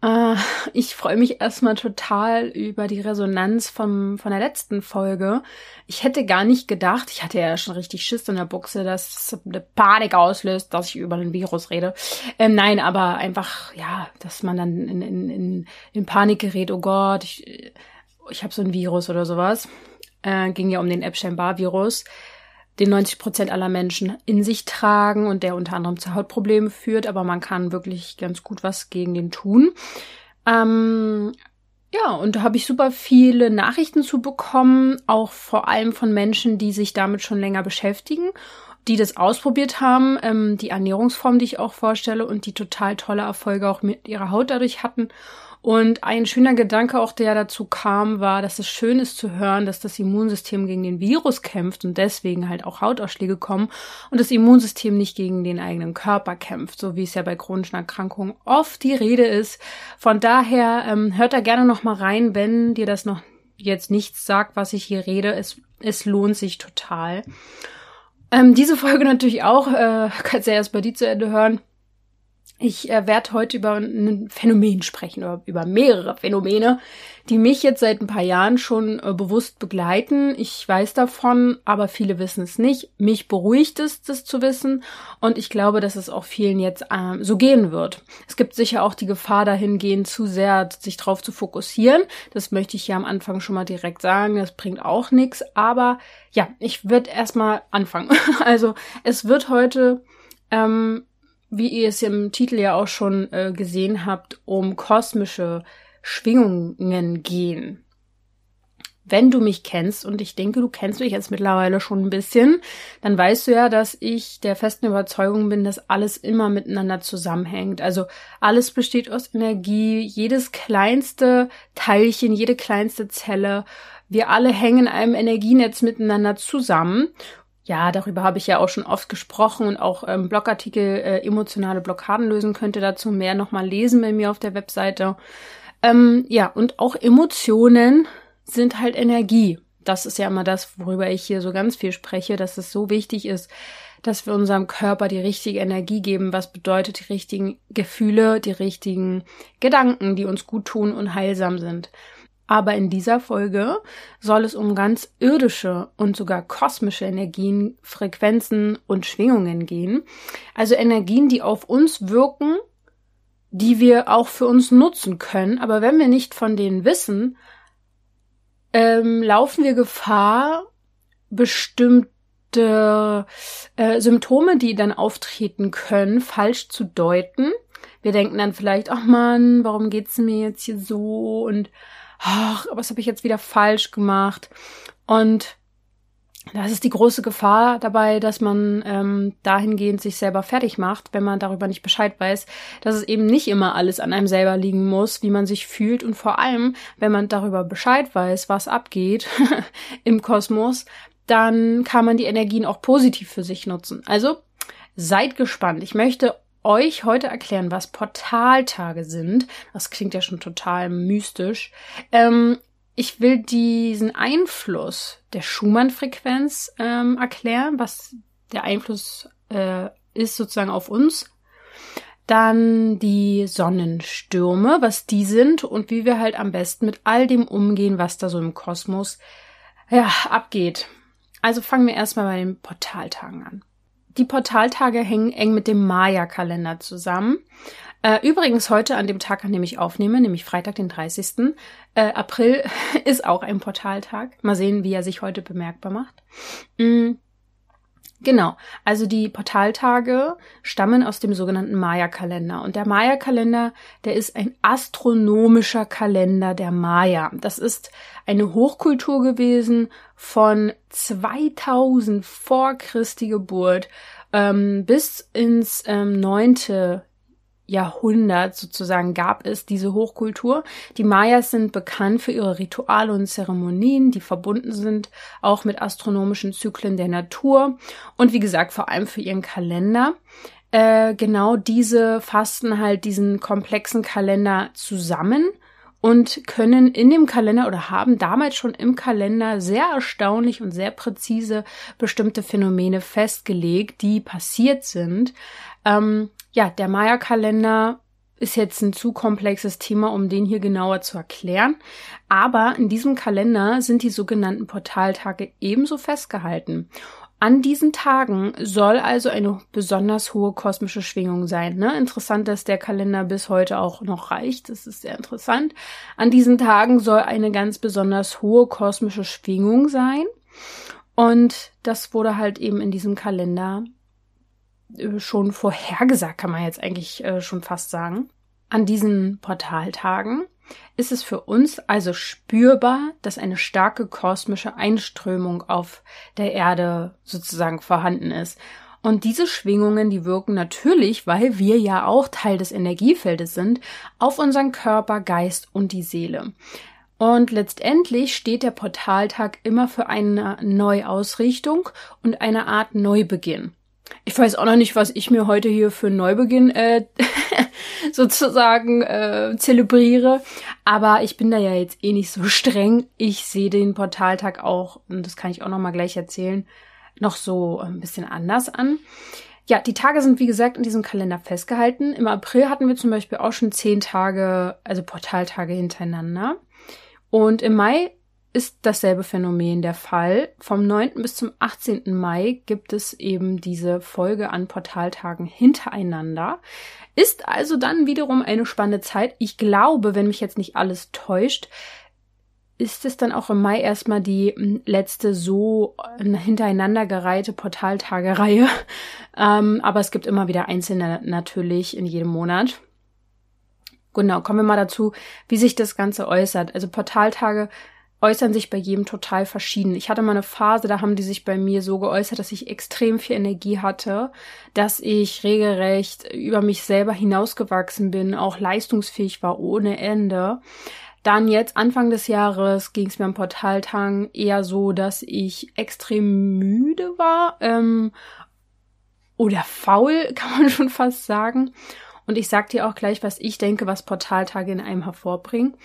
Uh, ich freue mich erstmal total über die Resonanz vom, von der letzten Folge. Ich hätte gar nicht gedacht, ich hatte ja schon richtig Schiss in der Buchse, dass eine Panik auslöst, dass ich über ein Virus rede. Ähm, nein, aber einfach, ja, dass man dann in, in, in, in Panik gerät, oh Gott, ich, ich habe so ein Virus oder sowas. Äh, ging ja um den Epstein-Barr-Virus den 90 Prozent aller Menschen in sich tragen und der unter anderem zu Hautproblemen führt, aber man kann wirklich ganz gut was gegen den tun. Ähm, ja, und da habe ich super viele Nachrichten zu bekommen, auch vor allem von Menschen, die sich damit schon länger beschäftigen, die das ausprobiert haben, ähm, die Ernährungsform, die ich auch vorstelle und die total tolle Erfolge auch mit ihrer Haut dadurch hatten und ein schöner Gedanke auch, der dazu kam, war, dass es schön ist zu hören, dass das Immunsystem gegen den Virus kämpft und deswegen halt auch Hautausschläge kommen und das Immunsystem nicht gegen den eigenen Körper kämpft, so wie es ja bei chronischen Erkrankungen oft die Rede ist. Von daher ähm, hört da gerne noch mal rein, wenn dir das noch jetzt nichts sagt, was ich hier rede. Es, es lohnt sich total. Ähm, diese Folge natürlich auch, äh, kannst ja erst bei dir zu Ende hören. Ich äh, werde heute über ein Phänomen sprechen, oder über mehrere Phänomene, die mich jetzt seit ein paar Jahren schon äh, bewusst begleiten. Ich weiß davon, aber viele wissen es nicht. Mich beruhigt es, das zu wissen. Und ich glaube, dass es auch vielen jetzt äh, so gehen wird. Es gibt sicher auch die Gefahr dahingehend, zu sehr sich drauf zu fokussieren. Das möchte ich ja am Anfang schon mal direkt sagen. Das bringt auch nichts. Aber ja, ich würde erstmal anfangen. also es wird heute ähm, wie ihr es im Titel ja auch schon äh, gesehen habt, um kosmische Schwingungen gehen. Wenn du mich kennst, und ich denke, du kennst mich jetzt mittlerweile schon ein bisschen, dann weißt du ja, dass ich der festen Überzeugung bin, dass alles immer miteinander zusammenhängt. Also alles besteht aus Energie, jedes kleinste Teilchen, jede kleinste Zelle. Wir alle hängen in einem Energienetz miteinander zusammen. Ja, darüber habe ich ja auch schon oft gesprochen und auch ähm, Blogartikel äh, emotionale Blockaden lösen könnte dazu mehr nochmal lesen bei mir auf der Webseite. Ähm, ja, und auch Emotionen sind halt Energie. Das ist ja immer das, worüber ich hier so ganz viel spreche, dass es so wichtig ist, dass wir unserem Körper die richtige Energie geben, was bedeutet die richtigen Gefühle, die richtigen Gedanken, die uns gut tun und heilsam sind. Aber in dieser Folge soll es um ganz irdische und sogar kosmische Energien, Frequenzen und Schwingungen gehen. Also Energien, die auf uns wirken, die wir auch für uns nutzen können. Aber wenn wir nicht von denen wissen, ähm, laufen wir Gefahr, bestimmte äh, Symptome, die dann auftreten können, falsch zu deuten. Wir denken dann vielleicht, ach man, warum geht's mir jetzt hier so und ach, was habe ich jetzt wieder falsch gemacht? Und das ist die große Gefahr dabei, dass man ähm, dahingehend sich selber fertig macht, wenn man darüber nicht Bescheid weiß, dass es eben nicht immer alles an einem selber liegen muss, wie man sich fühlt und vor allem, wenn man darüber Bescheid weiß, was abgeht im Kosmos, dann kann man die Energien auch positiv für sich nutzen. Also seid gespannt. Ich möchte euch heute erklären, was Portaltage sind. Das klingt ja schon total mystisch. Ähm, ich will diesen Einfluss der Schumann-Frequenz ähm, erklären, was der Einfluss äh, ist sozusagen auf uns. Dann die Sonnenstürme, was die sind und wie wir halt am besten mit all dem umgehen, was da so im Kosmos ja, abgeht. Also fangen wir erstmal bei den Portaltagen an. Die Portaltage hängen eng mit dem Maya-Kalender zusammen. Äh, übrigens heute an dem Tag, an dem ich aufnehme, nämlich Freitag, den 30. Äh, April, ist auch ein Portaltag. Mal sehen, wie er sich heute bemerkbar macht. Mm. Genau, also die Portaltage stammen aus dem sogenannten Maya-Kalender. Und der Maya-Kalender, der ist ein astronomischer Kalender der Maya. Das ist eine Hochkultur gewesen von 2000 vor Christi Geburt ähm, bis ins ähm, 9. Jahrhundert sozusagen gab es diese Hochkultur. Die Mayas sind bekannt für ihre Rituale und Zeremonien, die verbunden sind auch mit astronomischen Zyklen der Natur und wie gesagt vor allem für ihren Kalender. Äh, genau diese fasten halt diesen komplexen Kalender zusammen und können in dem Kalender oder haben damals schon im Kalender sehr erstaunlich und sehr präzise bestimmte Phänomene festgelegt, die passiert sind. Ähm, ja, der Maya-Kalender ist jetzt ein zu komplexes Thema, um den hier genauer zu erklären. Aber in diesem Kalender sind die sogenannten Portaltage ebenso festgehalten. An diesen Tagen soll also eine besonders hohe kosmische Schwingung sein. Ne? Interessant, dass der Kalender bis heute auch noch reicht. Das ist sehr interessant. An diesen Tagen soll eine ganz besonders hohe kosmische Schwingung sein. Und das wurde halt eben in diesem Kalender schon vorhergesagt, kann man jetzt eigentlich äh, schon fast sagen. An diesen Portaltagen ist es für uns also spürbar, dass eine starke kosmische Einströmung auf der Erde sozusagen vorhanden ist. Und diese Schwingungen, die wirken natürlich, weil wir ja auch Teil des Energiefeldes sind, auf unseren Körper, Geist und die Seele. Und letztendlich steht der Portaltag immer für eine Neuausrichtung und eine Art Neubeginn. Ich weiß auch noch nicht, was ich mir heute hier für einen Neubeginn äh, sozusagen äh, zelebriere. Aber ich bin da ja jetzt eh nicht so streng. Ich sehe den Portaltag auch, und das kann ich auch noch mal gleich erzählen, noch so ein bisschen anders an. Ja, die Tage sind wie gesagt in diesem Kalender festgehalten. Im April hatten wir zum Beispiel auch schon zehn Tage, also Portaltage hintereinander. Und im Mai ist dasselbe Phänomen der Fall. Vom 9. bis zum 18. Mai gibt es eben diese Folge an Portaltagen hintereinander. Ist also dann wiederum eine spannende Zeit. Ich glaube, wenn mich jetzt nicht alles täuscht, ist es dann auch im Mai erstmal die hm, letzte so äh, hintereinander gereihte Portaltagereihe. ähm, aber es gibt immer wieder einzelne natürlich in jedem Monat. Genau, kommen wir mal dazu, wie sich das Ganze äußert. Also Portaltage äußern sich bei jedem total verschieden. Ich hatte mal eine Phase, da haben die sich bei mir so geäußert, dass ich extrem viel Energie hatte, dass ich regelrecht über mich selber hinausgewachsen bin, auch leistungsfähig war ohne Ende. Dann jetzt Anfang des Jahres ging es mir am Portaltang eher so, dass ich extrem müde war ähm, oder faul, kann man schon fast sagen. Und ich sag dir auch gleich, was ich denke, was Portaltage in einem hervorbringen.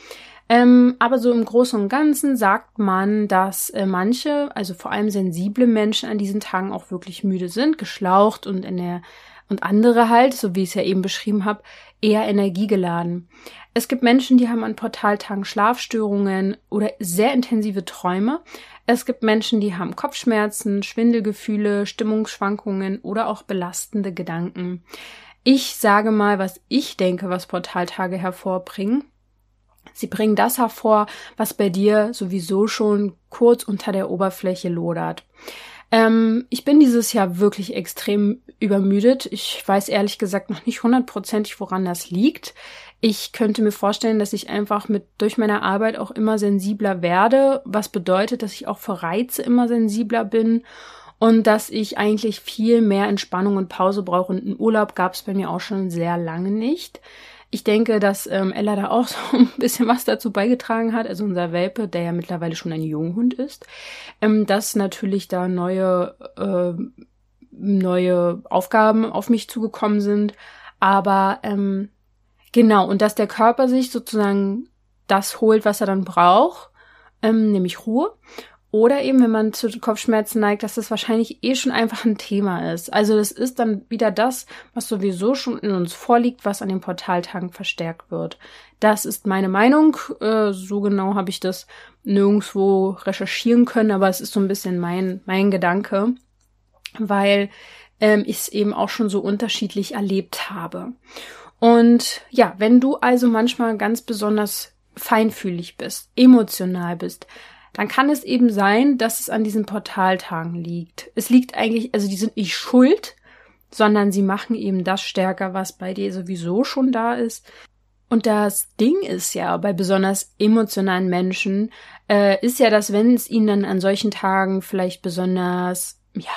Ähm, aber so im Großen und Ganzen sagt man, dass äh, manche, also vor allem sensible Menschen an diesen Tagen auch wirklich müde sind, geschlaucht und in der und andere halt, so wie ich es ja eben beschrieben habe, eher energiegeladen. Es gibt Menschen, die haben an Portaltagen Schlafstörungen oder sehr intensive Träume. Es gibt Menschen, die haben Kopfschmerzen, Schwindelgefühle, Stimmungsschwankungen oder auch belastende Gedanken. Ich sage mal, was ich denke, was Portaltage hervorbringen. Sie bringen das hervor, was bei dir sowieso schon kurz unter der Oberfläche lodert. Ähm, ich bin dieses Jahr wirklich extrem übermüdet. Ich weiß ehrlich gesagt noch nicht hundertprozentig, woran das liegt. Ich könnte mir vorstellen, dass ich einfach mit durch meine Arbeit auch immer sensibler werde, was bedeutet, dass ich auch für Reize immer sensibler bin und dass ich eigentlich viel mehr Entspannung und Pause brauche. Und einen Urlaub gab es bei mir auch schon sehr lange nicht. Ich denke, dass ähm, Ella da auch so ein bisschen was dazu beigetragen hat, also unser Welpe, der ja mittlerweile schon ein Junghund ist, ähm, dass natürlich da neue, äh, neue Aufgaben auf mich zugekommen sind. Aber ähm, genau, und dass der Körper sich sozusagen das holt, was er dann braucht, ähm, nämlich Ruhe. Oder eben, wenn man zu Kopfschmerzen neigt, dass das wahrscheinlich eh schon einfach ein Thema ist. Also das ist dann wieder das, was sowieso schon in uns vorliegt, was an den Portaltagen verstärkt wird. Das ist meine Meinung. Äh, so genau habe ich das nirgendwo recherchieren können, aber es ist so ein bisschen mein, mein Gedanke, weil ähm, ich es eben auch schon so unterschiedlich erlebt habe. Und ja, wenn du also manchmal ganz besonders feinfühlig bist, emotional bist, dann kann es eben sein, dass es an diesen Portaltagen liegt. Es liegt eigentlich, also die sind nicht schuld, sondern sie machen eben das stärker, was bei dir sowieso schon da ist. Und das Ding ist ja bei besonders emotionalen Menschen, äh, ist ja, dass wenn es ihnen dann an solchen Tagen vielleicht besonders, ja,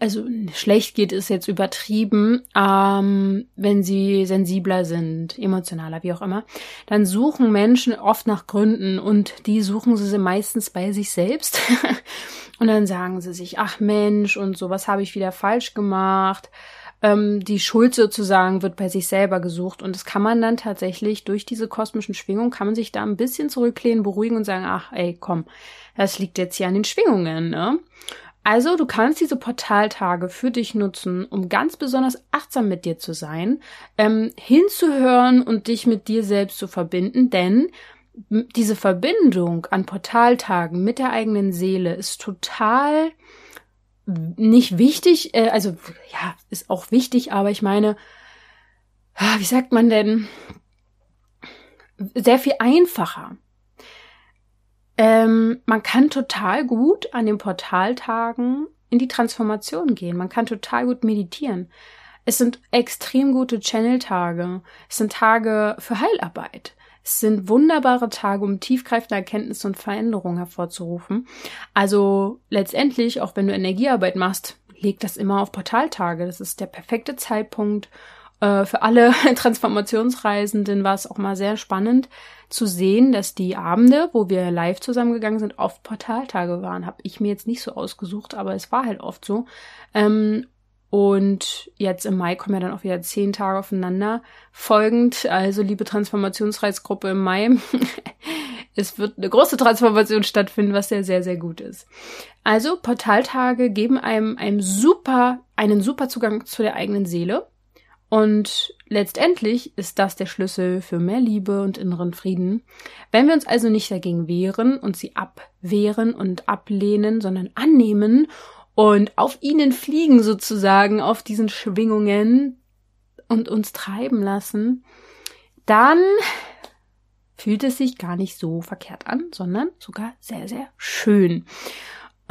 also schlecht geht ist jetzt übertrieben, ähm, wenn sie sensibler sind, emotionaler, wie auch immer, dann suchen Menschen oft nach Gründen und die suchen sie meistens bei sich selbst. und dann sagen sie sich, ach Mensch und so, was habe ich wieder falsch gemacht? Ähm, die Schuld sozusagen wird bei sich selber gesucht und das kann man dann tatsächlich durch diese kosmischen Schwingungen kann man sich da ein bisschen zurücklehnen, beruhigen und sagen, ach ey, komm, das liegt jetzt hier an den Schwingungen, ne? Also, du kannst diese Portaltage für dich nutzen, um ganz besonders achtsam mit dir zu sein, ähm, hinzuhören und dich mit dir selbst zu verbinden, denn diese Verbindung an Portaltagen mit der eigenen Seele ist total nicht wichtig, äh, also ja, ist auch wichtig, aber ich meine, ah, wie sagt man denn, sehr viel einfacher. Ähm, man kann total gut an den Portaltagen in die Transformation gehen. Man kann total gut meditieren. Es sind extrem gute Channel-Tage. Es sind Tage für Heilarbeit. Es sind wunderbare Tage, um tiefgreifende Erkenntnisse und Veränderungen hervorzurufen. Also letztendlich, auch wenn du Energiearbeit machst, leg das immer auf Portaltage. Das ist der perfekte Zeitpunkt. Äh, für alle Transformationsreisenden war es auch mal sehr spannend zu sehen, dass die Abende, wo wir live zusammengegangen sind, oft Portaltage waren. Habe ich mir jetzt nicht so ausgesucht, aber es war halt oft so. Ähm, und jetzt im Mai kommen ja dann auch wieder zehn Tage aufeinander folgend. Also liebe Transformationsreisgruppe im Mai. es wird eine große Transformation stattfinden, was sehr, sehr, sehr gut ist. Also Portaltage geben einem, einem super, einen super Zugang zu der eigenen Seele. Und letztendlich ist das der Schlüssel für mehr Liebe und inneren Frieden. Wenn wir uns also nicht dagegen wehren und sie abwehren und ablehnen, sondern annehmen und auf ihnen fliegen sozusagen, auf diesen Schwingungen und uns treiben lassen, dann fühlt es sich gar nicht so verkehrt an, sondern sogar sehr, sehr schön.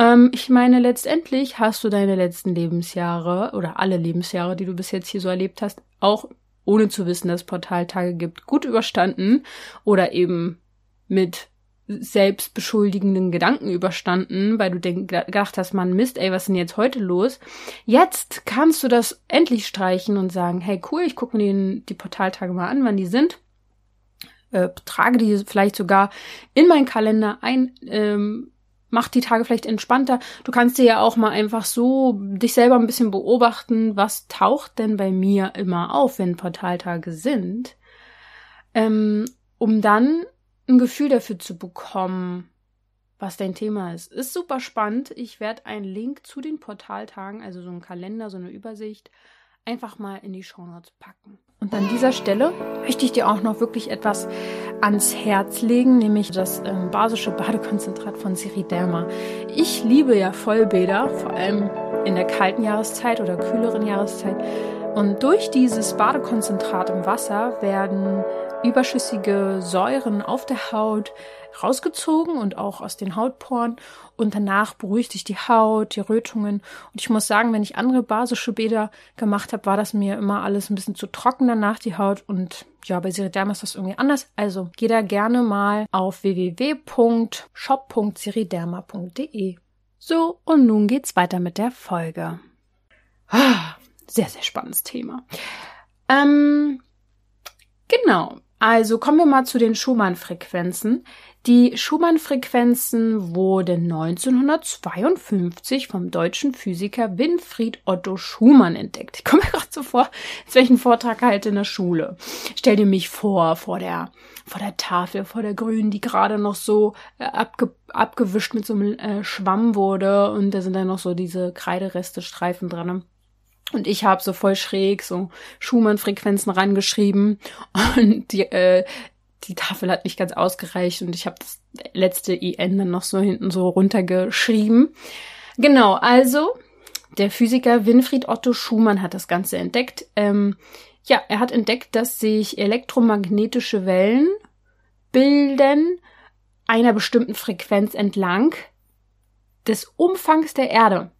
Ähm, ich meine, letztendlich hast du deine letzten Lebensjahre oder alle Lebensjahre, die du bis jetzt hier so erlebt hast, auch ohne zu wissen, dass es Portaltage gibt, gut überstanden oder eben mit selbstbeschuldigenden Gedanken überstanden, weil du denk, gedacht hast, man Mist, ey, was ist denn jetzt heute los? Jetzt kannst du das endlich streichen und sagen, hey, cool, ich gucke mir den, die Portaltage mal an, wann die sind. Äh, trage die vielleicht sogar in meinen Kalender ein, ähm, mach die Tage vielleicht entspannter. Du kannst dir ja auch mal einfach so dich selber ein bisschen beobachten, was taucht denn bei mir immer auf, wenn Portaltage sind, ähm, um dann ein Gefühl dafür zu bekommen, was dein Thema ist. Ist super spannend. Ich werde einen Link zu den Portaltagen, also so einen Kalender, so eine Übersicht, einfach mal in die Shownotes packen. Und an dieser Stelle möchte ich dir auch noch wirklich etwas ans Herz legen, nämlich das ähm, basische Badekonzentrat von Siriderma. Ich liebe ja Vollbäder, vor allem in der kalten Jahreszeit oder kühleren Jahreszeit. Und durch dieses Badekonzentrat im Wasser werden überschüssige Säuren auf der Haut rausgezogen und auch aus den Hautporen und danach beruhigt sich die Haut, die Rötungen. Und ich muss sagen, wenn ich andere basische Bäder gemacht habe, war das mir immer alles ein bisschen zu trocken danach die Haut und ja, bei Siriderma ist das irgendwie anders. Also geh da gerne mal auf www.shop.siriderma.de. So, und nun geht's weiter mit der Folge. Ah, sehr, sehr spannendes Thema. Ähm, genau. Also kommen wir mal zu den Schumann-Frequenzen. Die Schumann-Frequenzen wurden 1952 vom deutschen Physiker Winfried Otto Schumann entdeckt. Ich komme mir gerade so vor, als welchen Vortrag halt in der Schule. Stell dir mich vor, vor der, vor der Tafel, vor der grünen, die gerade noch so äh, abge, abgewischt mit so einem äh, Schwamm wurde und da sind dann noch so diese Kreidereste, Streifen dran. Und ich habe so voll schräg so Schumann-Frequenzen rangeschrieben und die, äh, die Tafel hat nicht ganz ausgereicht und ich habe das letzte IN dann noch so hinten so runtergeschrieben. Genau, also der Physiker Winfried Otto Schumann hat das Ganze entdeckt. Ähm, ja, er hat entdeckt, dass sich elektromagnetische Wellen bilden einer bestimmten Frequenz entlang des Umfangs der Erde.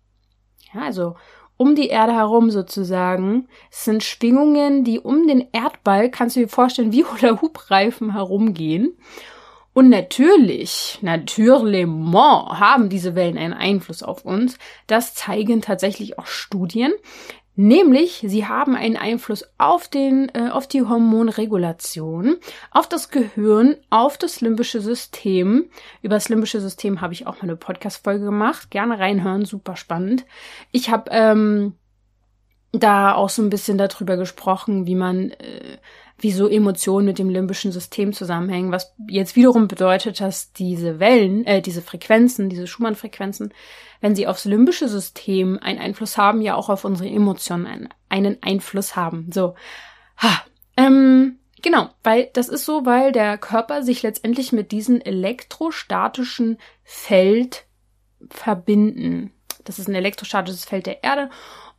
Ja, also um die Erde herum sozusagen. Es sind Schwingungen, die um den Erdball, kannst du dir vorstellen, wie Hula-Hoop-Reifen herumgehen. Und natürlich, natürlich haben diese Wellen einen Einfluss auf uns. Das zeigen tatsächlich auch Studien. Nämlich, sie haben einen Einfluss auf den, äh, auf die Hormonregulation, auf das Gehirn, auf das limbische System. Über das limbische System habe ich auch mal eine Podcast-Folge gemacht. Gerne reinhören, super spannend. Ich habe ähm, da auch so ein bisschen darüber gesprochen, wie man äh, wie so Emotionen mit dem limbischen System zusammenhängen, was jetzt wiederum bedeutet, dass diese Wellen, äh, diese Frequenzen, diese Schumann-Frequenzen, wenn sie aufs limbische System einen Einfluss haben, ja auch auf unsere Emotionen einen, einen Einfluss haben. So, ha, ähm, genau, weil das ist so, weil der Körper sich letztendlich mit diesem elektrostatischen Feld verbinden. Das ist ein elektrostatisches Feld der Erde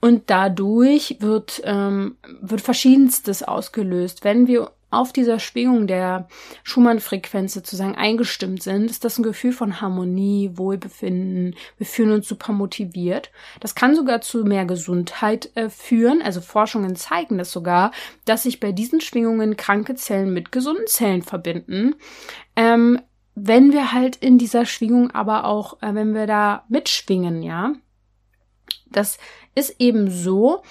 und dadurch wird, ähm, wird Verschiedenstes ausgelöst. Wenn wir auf dieser Schwingung der Schumann-Frequenz sozusagen eingestimmt sind, ist das ein Gefühl von Harmonie, Wohlbefinden. Wir fühlen uns super motiviert. Das kann sogar zu mehr Gesundheit äh, führen. Also Forschungen zeigen das sogar, dass sich bei diesen Schwingungen kranke Zellen mit gesunden Zellen verbinden. Ähm, wenn wir halt in dieser Schwingung aber auch, äh, wenn wir da mitschwingen, ja, das ist eben so,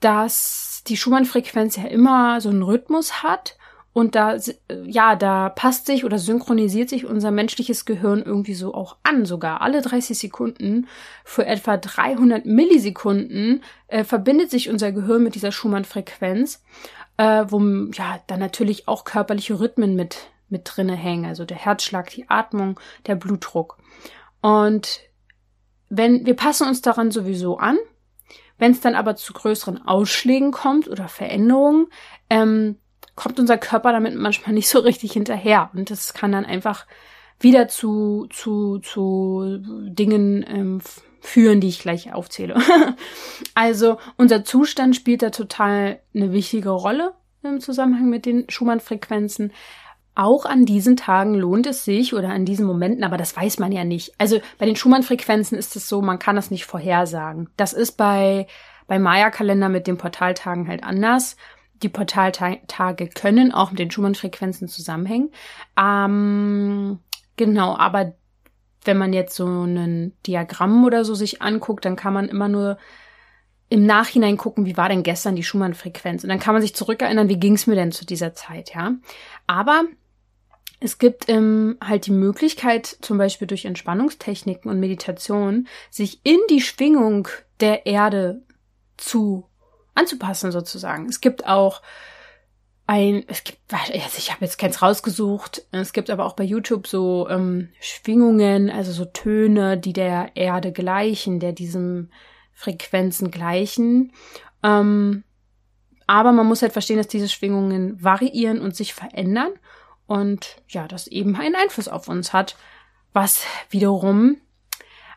dass die Schumann-Frequenz ja immer so einen Rhythmus hat und da, ja, da passt sich oder synchronisiert sich unser menschliches Gehirn irgendwie so auch an, sogar alle 30 Sekunden. Für etwa 300 Millisekunden äh, verbindet sich unser Gehirn mit dieser Schumann-Frequenz, äh, wo ja dann natürlich auch körperliche Rhythmen mit, mit drinne hängen, also der Herzschlag, die Atmung, der Blutdruck. Und wenn wir passen uns daran sowieso an, wenn es dann aber zu größeren Ausschlägen kommt oder Veränderungen, ähm, kommt unser Körper damit manchmal nicht so richtig hinterher. Und das kann dann einfach wieder zu, zu, zu Dingen ähm, führen, die ich gleich aufzähle. also unser Zustand spielt da total eine wichtige Rolle im Zusammenhang mit den Schumann-Frequenzen auch an diesen Tagen lohnt es sich oder an diesen Momenten, aber das weiß man ja nicht. Also bei den Schumann-Frequenzen ist es so, man kann das nicht vorhersagen. Das ist bei, bei Maya-Kalender mit den Portaltagen halt anders. Die Portaltage können auch mit den Schumann-Frequenzen zusammenhängen. Ähm, genau, aber wenn man jetzt so ein Diagramm oder so sich anguckt, dann kann man immer nur im Nachhinein gucken, wie war denn gestern die Schumann-Frequenz? Und dann kann man sich zurückerinnern, wie ging es mir denn zu dieser Zeit, ja? Aber es gibt ähm, halt die Möglichkeit, zum Beispiel durch Entspannungstechniken und Meditation, sich in die Schwingung der Erde zu anzupassen sozusagen. Es gibt auch ein, es gibt, ich habe jetzt keins rausgesucht, es gibt aber auch bei YouTube so ähm, Schwingungen, also so Töne, die der Erde gleichen, der diesem Frequenzen gleichen. Ähm, aber man muss halt verstehen, dass diese Schwingungen variieren und sich verändern und ja, das eben einen Einfluss auf uns hat, was wiederum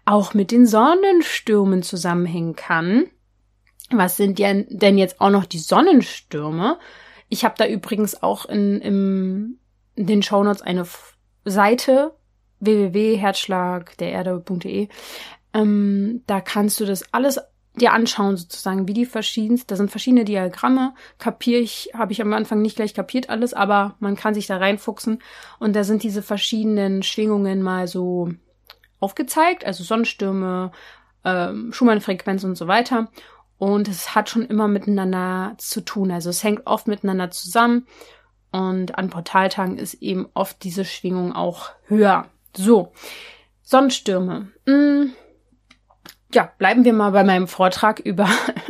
auch mit den Sonnenstürmen zusammenhängen kann. Was sind denn jetzt auch noch die Sonnenstürme? Ich habe da übrigens auch in, in, in den Shownotes eine Seite www.herzschlagdererde.de. Ähm, da kannst du das alles dir anschauen sozusagen, wie die verschiedensten, da sind verschiedene Diagramme, kapiere ich, habe ich am Anfang nicht gleich kapiert alles, aber man kann sich da reinfuchsen. Und da sind diese verschiedenen Schwingungen mal so aufgezeigt, also Sonnenstürme, ähm, Schumann-Frequenz und so weiter. Und es hat schon immer miteinander zu tun, also es hängt oft miteinander zusammen. Und an Portaltagen ist eben oft diese Schwingung auch höher. So, Sonnenstürme. Hm ja, bleiben wir mal bei meinem Vortrag über,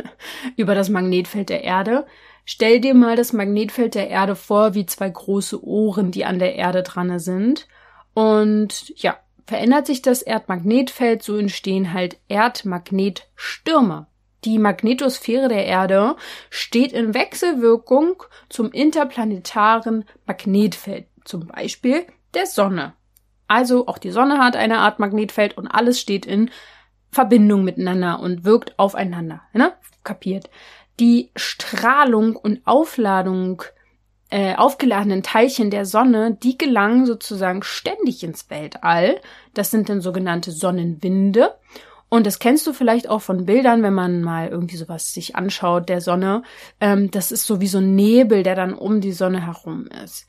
über das Magnetfeld der Erde. Stell dir mal das Magnetfeld der Erde vor wie zwei große Ohren, die an der Erde dran sind. Und ja, verändert sich das Erdmagnetfeld, so entstehen halt Erdmagnetstürme. Die Magnetosphäre der Erde steht in Wechselwirkung zum interplanetaren Magnetfeld, zum Beispiel der Sonne. Also auch die Sonne hat eine Art Magnetfeld und alles steht in Verbindung miteinander und wirkt aufeinander. Ne? Kapiert. Die Strahlung und Aufladung äh, aufgeladenen Teilchen der Sonne, die gelangen sozusagen ständig ins Weltall. Das sind dann sogenannte Sonnenwinde. Und das kennst du vielleicht auch von Bildern, wenn man mal irgendwie sowas sich anschaut der Sonne. Ähm, das ist so wie so ein Nebel, der dann um die Sonne herum ist.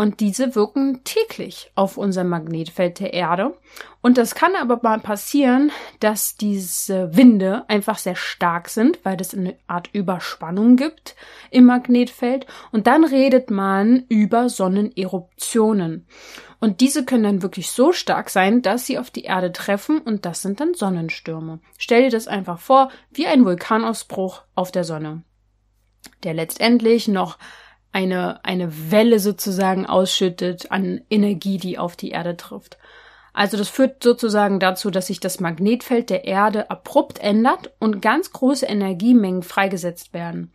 Und diese wirken täglich auf unser Magnetfeld der Erde. Und das kann aber mal passieren, dass diese Winde einfach sehr stark sind, weil es eine Art Überspannung gibt im Magnetfeld. Und dann redet man über Sonneneruptionen. Und diese können dann wirklich so stark sein, dass sie auf die Erde treffen und das sind dann Sonnenstürme. Stell dir das einfach vor, wie ein Vulkanausbruch auf der Sonne, der letztendlich noch eine, eine Welle sozusagen ausschüttet an Energie, die auf die Erde trifft. Also das führt sozusagen dazu, dass sich das Magnetfeld der Erde abrupt ändert und ganz große Energiemengen freigesetzt werden,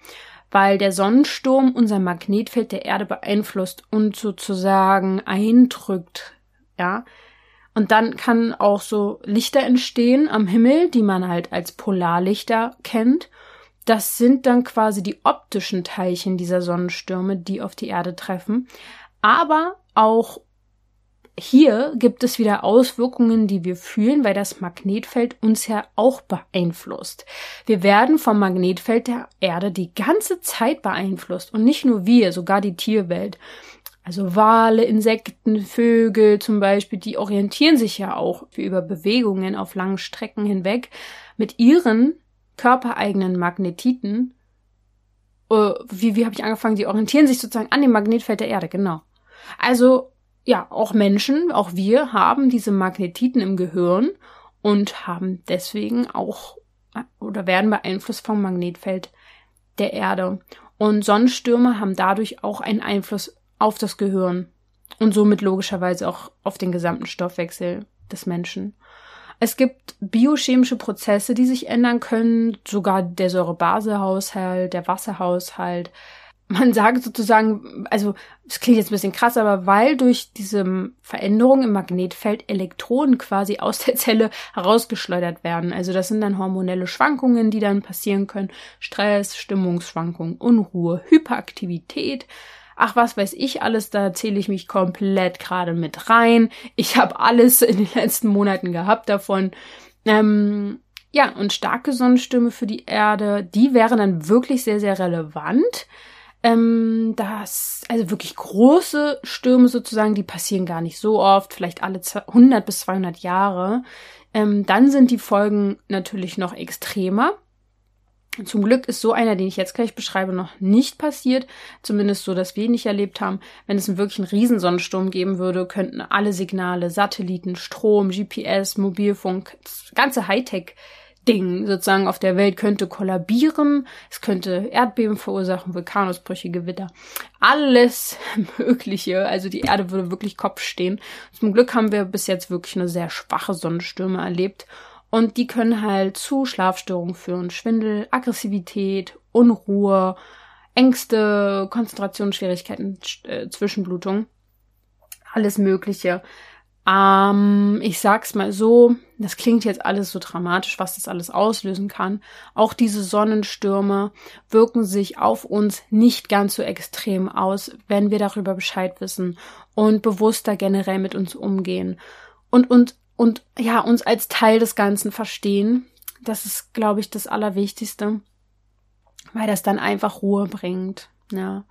weil der Sonnensturm unser Magnetfeld der Erde beeinflusst und sozusagen eindrückt, ja. Und dann kann auch so Lichter entstehen am Himmel, die man halt als Polarlichter kennt. Das sind dann quasi die optischen Teilchen dieser Sonnenstürme, die auf die Erde treffen. Aber auch hier gibt es wieder Auswirkungen, die wir fühlen, weil das Magnetfeld uns ja auch beeinflusst. Wir werden vom Magnetfeld der Erde die ganze Zeit beeinflusst und nicht nur wir, sogar die Tierwelt. Also Wale, Insekten, Vögel zum Beispiel, die orientieren sich ja auch über Bewegungen auf langen Strecken hinweg mit ihren körpereigenen Magnetiten, äh, wie, wie habe ich angefangen, die orientieren sich sozusagen an dem Magnetfeld der Erde, genau. Also ja, auch Menschen, auch wir haben diese Magnetiten im Gehirn und haben deswegen auch oder werden beeinflusst vom Magnetfeld der Erde. Und Sonnenstürme haben dadurch auch einen Einfluss auf das Gehirn und somit logischerweise auch auf den gesamten Stoffwechsel des Menschen. Es gibt biochemische Prozesse, die sich ändern können, sogar der Säurebasehaushalt, der Wasserhaushalt. Man sagt sozusagen, also es klingt jetzt ein bisschen krass, aber weil durch diese Veränderung im Magnetfeld Elektronen quasi aus der Zelle herausgeschleudert werden. Also das sind dann hormonelle Schwankungen, die dann passieren können. Stress, Stimmungsschwankungen, Unruhe, Hyperaktivität, ach was weiß ich alles, da zähle ich mich komplett gerade mit rein. Ich habe alles in den letzten Monaten gehabt davon. Ähm, ja, und starke Sonnenstürme für die Erde, die wären dann wirklich sehr, sehr relevant. Ähm, das, also wirklich große Stürme sozusagen, die passieren gar nicht so oft, vielleicht alle 100 bis 200 Jahre. Ähm, dann sind die Folgen natürlich noch extremer. Zum Glück ist so einer, den ich jetzt gleich beschreibe, noch nicht passiert. Zumindest so, dass wir ihn nicht erlebt haben. Wenn es einen wirklichen Riesensonnensturm geben würde, könnten alle Signale, Satelliten, Strom, GPS, Mobilfunk, das ganze Hightech Ding sozusagen auf der Welt könnte kollabieren, es könnte Erdbeben verursachen, Vulkanausbrüche, Gewitter, alles Mögliche. Also die Erde würde wirklich Kopf stehen. Zum Glück haben wir bis jetzt wirklich eine sehr schwache Sonnenstürme erlebt und die können halt zu Schlafstörungen führen. Schwindel, Aggressivität, Unruhe, Ängste, Konzentrationsschwierigkeiten, äh, Zwischenblutung. Alles Mögliche. Ähm, ich sag's mal so, das klingt jetzt alles so dramatisch, was das alles auslösen kann. Auch diese Sonnenstürme wirken sich auf uns nicht ganz so extrem aus, wenn wir darüber Bescheid wissen und bewusster generell mit uns umgehen. Und, und und ja, uns als Teil des Ganzen verstehen. Das ist, glaube ich, das Allerwichtigste, weil das dann einfach Ruhe bringt. Ja.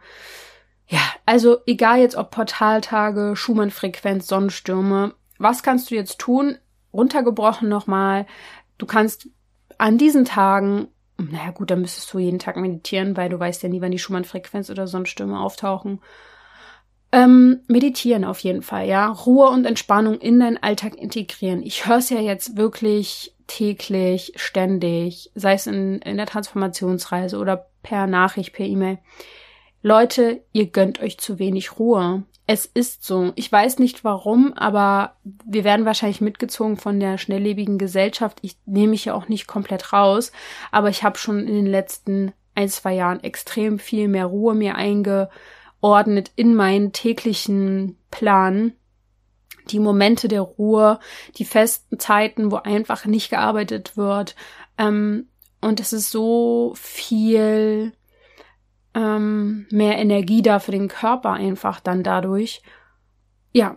Ja, also egal jetzt ob Portaltage, Schumann-Frequenz, Sonnenstürme, was kannst du jetzt tun? Runtergebrochen nochmal. Du kannst an diesen Tagen, naja gut, dann müsstest du jeden Tag meditieren, weil du weißt ja nie, wann die Schumann-Frequenz oder Sonnenstürme auftauchen. Ähm, meditieren auf jeden Fall, ja. Ruhe und Entspannung in deinen Alltag integrieren. Ich höre es ja jetzt wirklich täglich, ständig, sei es in, in der Transformationsreise oder per Nachricht, per E-Mail. Leute, ihr gönnt euch zu wenig Ruhe. Es ist so. Ich weiß nicht warum, aber wir werden wahrscheinlich mitgezogen von der schnelllebigen Gesellschaft. Ich nehme mich ja auch nicht komplett raus, aber ich habe schon in den letzten ein, zwei Jahren extrem viel mehr Ruhe mir einge ordnet in meinen täglichen Plan die Momente der Ruhe, die festen Zeiten, wo einfach nicht gearbeitet wird. Ähm, und es ist so viel ähm, mehr Energie da für den Körper einfach dann dadurch. Ja,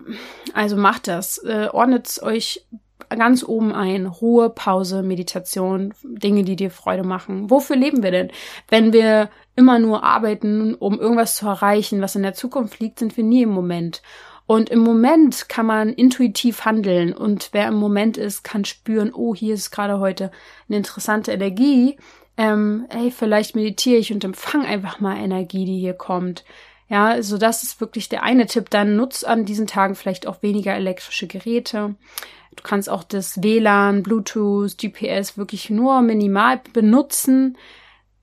also macht das. Äh, ordnet euch ganz oben ein. Ruhe, Pause, Meditation, Dinge, die dir Freude machen. Wofür leben wir denn? Wenn wir immer nur arbeiten, um irgendwas zu erreichen, was in der Zukunft liegt, sind wir nie im Moment. Und im Moment kann man intuitiv handeln und wer im Moment ist, kann spüren, oh, hier ist gerade heute eine interessante Energie. Ähm, ey, vielleicht meditiere ich und empfange einfach mal Energie, die hier kommt. Ja, also das ist wirklich der eine Tipp. Dann nutz an diesen Tagen vielleicht auch weniger elektrische Geräte. Du kannst auch das WLAN, Bluetooth, GPS wirklich nur minimal benutzen.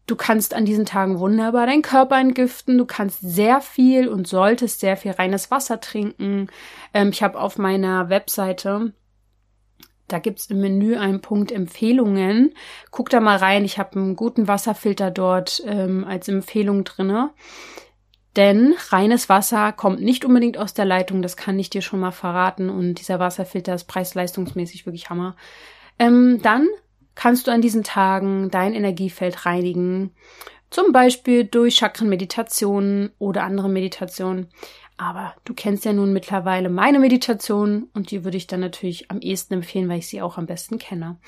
Du kannst an diesen Tagen wunderbar deinen Körper entgiften. Du kannst sehr viel und solltest sehr viel reines Wasser trinken. Ähm, ich habe auf meiner Webseite, da gibt's im Menü einen Punkt Empfehlungen. Guck da mal rein. Ich habe einen guten Wasserfilter dort ähm, als Empfehlung drinne. Denn reines Wasser kommt nicht unbedingt aus der Leitung, das kann ich dir schon mal verraten. Und dieser Wasserfilter ist preis-leistungsmäßig wirklich Hammer. Ähm, dann kannst du an diesen Tagen dein Energiefeld reinigen. Zum Beispiel durch Chakrenmeditationen oder andere Meditationen. Aber du kennst ja nun mittlerweile meine Meditation und die würde ich dann natürlich am ehesten empfehlen, weil ich sie auch am besten kenne.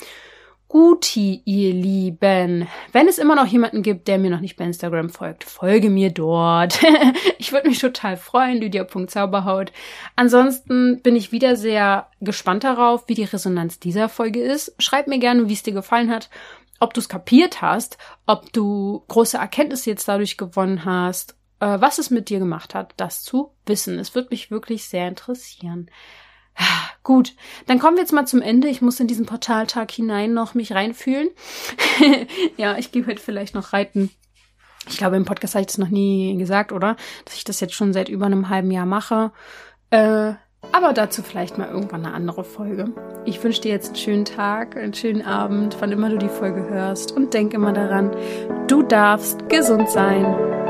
Guti, ihr Lieben. Wenn es immer noch jemanden gibt, der mir noch nicht bei Instagram folgt, folge mir dort. ich würde mich total freuen, lydia.zauberhaut. Ansonsten bin ich wieder sehr gespannt darauf, wie die Resonanz dieser Folge ist. Schreib mir gerne, wie es dir gefallen hat, ob du es kapiert hast, ob du große Erkenntnisse jetzt dadurch gewonnen hast, äh, was es mit dir gemacht hat, das zu wissen. Es würde mich wirklich sehr interessieren. Gut, dann kommen wir jetzt mal zum Ende. Ich muss in diesen Portaltag hinein noch mich reinfühlen. ja, ich gehe heute vielleicht noch reiten. Ich glaube, im Podcast habe ich das noch nie gesagt, oder? Dass ich das jetzt schon seit über einem halben Jahr mache. Äh, aber dazu vielleicht mal irgendwann eine andere Folge. Ich wünsche dir jetzt einen schönen Tag, einen schönen Abend, wann immer du die Folge hörst. Und denk immer daran, du darfst gesund sein.